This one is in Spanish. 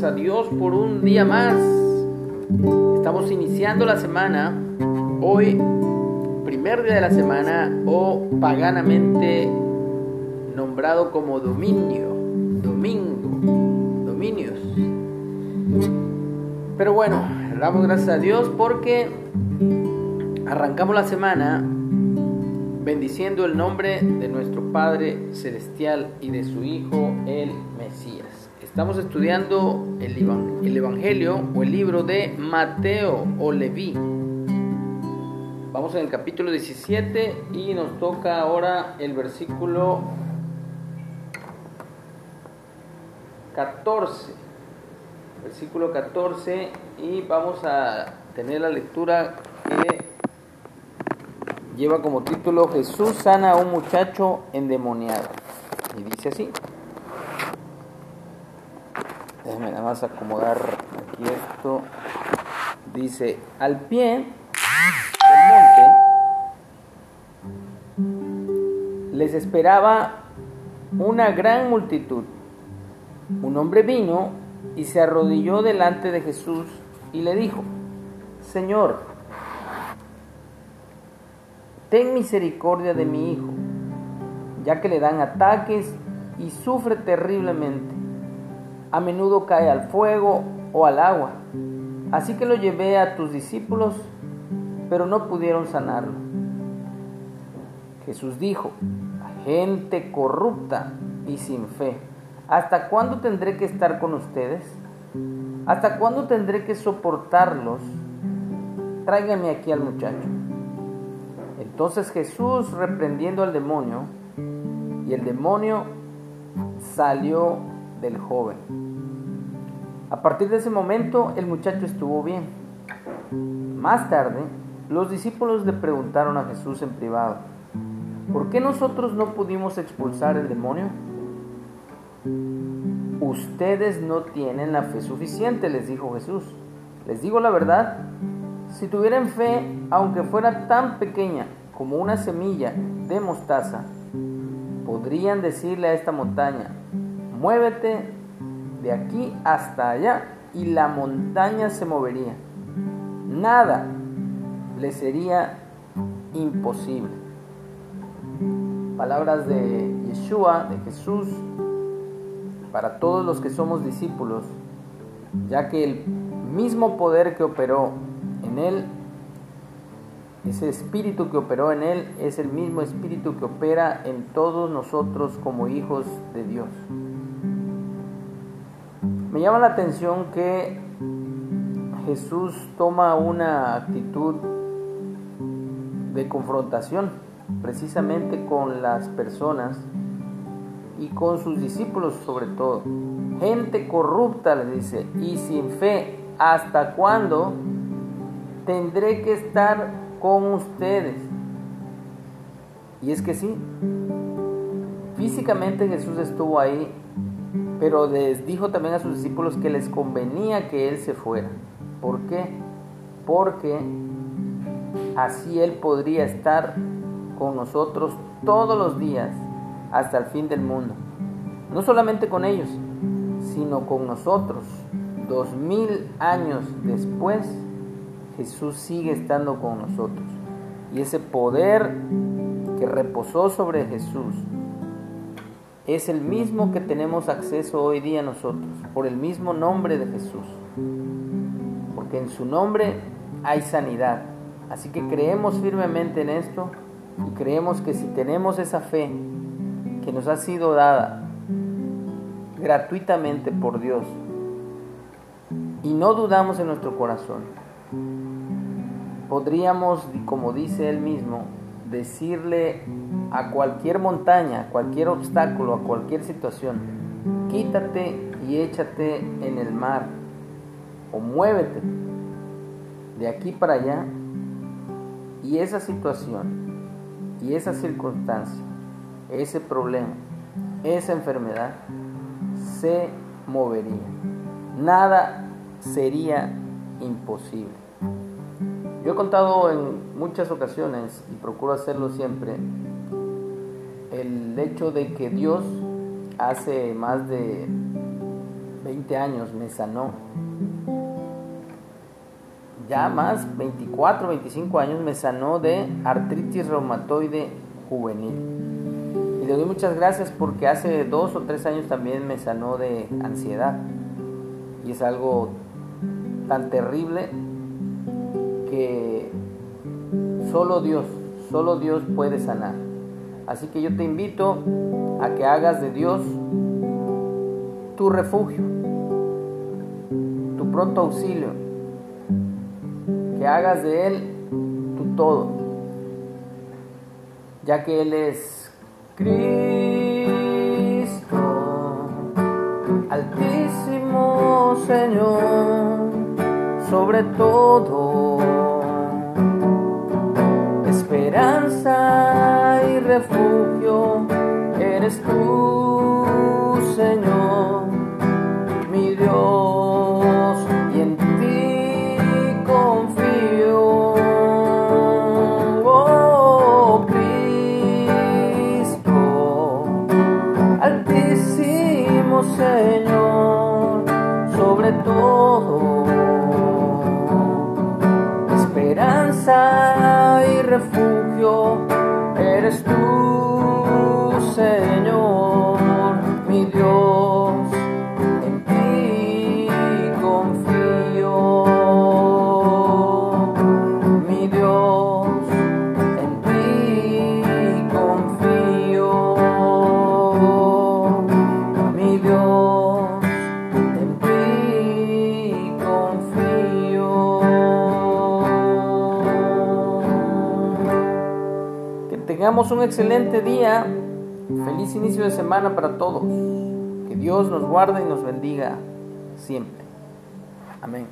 gracias a Dios por un día más. Estamos iniciando la semana. Hoy, primer día de la semana o paganamente nombrado como dominio, domingo, dominios. Pero bueno, damos gracias a Dios porque arrancamos la semana bendiciendo el nombre de nuestro Padre Celestial y de su Hijo, el Mesías. Estamos estudiando el, Evangelio o el libro de Mateo o Leví. Vamos en el capítulo 17 y nos toca ahora el versículo 14. Versículo 14 y vamos a tener la lectura que lleva como título Jesús sana a un muchacho endemoniado. Y dice así. Déjame nada más acomodar aquí esto. Dice, al pie del monte les esperaba una gran multitud. Un hombre vino y se arrodilló delante de Jesús y le dijo, Señor, ten misericordia de mi hijo, ya que le dan ataques y sufre terriblemente. A menudo cae al fuego o al agua. Así que lo llevé a tus discípulos, pero no pudieron sanarlo. Jesús dijo, gente corrupta y sin fe, ¿hasta cuándo tendré que estar con ustedes? ¿Hasta cuándo tendré que soportarlos? Tráigame aquí al muchacho. Entonces Jesús reprendiendo al demonio, y el demonio salió del joven. A partir de ese momento el muchacho estuvo bien. Más tarde, los discípulos le preguntaron a Jesús en privado, ¿por qué nosotros no pudimos expulsar el demonio? Ustedes no tienen la fe suficiente, les dijo Jesús. Les digo la verdad, si tuvieran fe, aunque fuera tan pequeña como una semilla de mostaza, podrían decirle a esta montaña, muévete de aquí hasta allá y la montaña se movería. Nada le sería imposible. Palabras de Yeshua, de Jesús, para todos los que somos discípulos, ya que el mismo poder que operó en él ese espíritu que operó en él es el mismo espíritu que opera en todos nosotros como hijos de Dios. Me llama la atención que Jesús toma una actitud de confrontación precisamente con las personas y con sus discípulos sobre todo. Gente corrupta, le dice, y sin fe, ¿hasta cuándo tendré que estar con ustedes. Y es que sí, físicamente Jesús estuvo ahí, pero les dijo también a sus discípulos que les convenía que Él se fuera. ¿Por qué? Porque así Él podría estar con nosotros todos los días hasta el fin del mundo. No solamente con ellos, sino con nosotros. Dos mil años después Jesús sigue estando con nosotros. Y ese poder que reposó sobre Jesús es el mismo que tenemos acceso hoy día nosotros, por el mismo nombre de Jesús. Porque en su nombre hay sanidad. Así que creemos firmemente en esto y creemos que si tenemos esa fe que nos ha sido dada gratuitamente por Dios y no dudamos en nuestro corazón, podríamos, como dice él mismo, decirle a cualquier montaña, a cualquier obstáculo, a cualquier situación, quítate y échate en el mar o muévete de aquí para allá y esa situación y esa circunstancia, ese problema, esa enfermedad se movería. Nada sería imposible. Yo he contado en muchas ocasiones, y procuro hacerlo siempre, el hecho de que Dios hace más de 20 años me sanó. Ya más, 24, 25 años me sanó de artritis reumatoide juvenil. Y le doy muchas gracias porque hace dos o tres años también me sanó de ansiedad. Y es algo tan terrible que solo Dios, solo Dios puede sanar. Así que yo te invito a que hagas de Dios tu refugio, tu pronto auxilio, que hagas de Él tu todo, ya que Él es Cristo, altísimo Señor, sobre todo, refugio, eres tú, Señor mi Dios, y en ti confío. Oh Cristo, altísimo Señor, sobre todo, esperanza y refugio, un excelente día, feliz inicio de semana para todos. Que Dios nos guarde y nos bendiga siempre. Amén.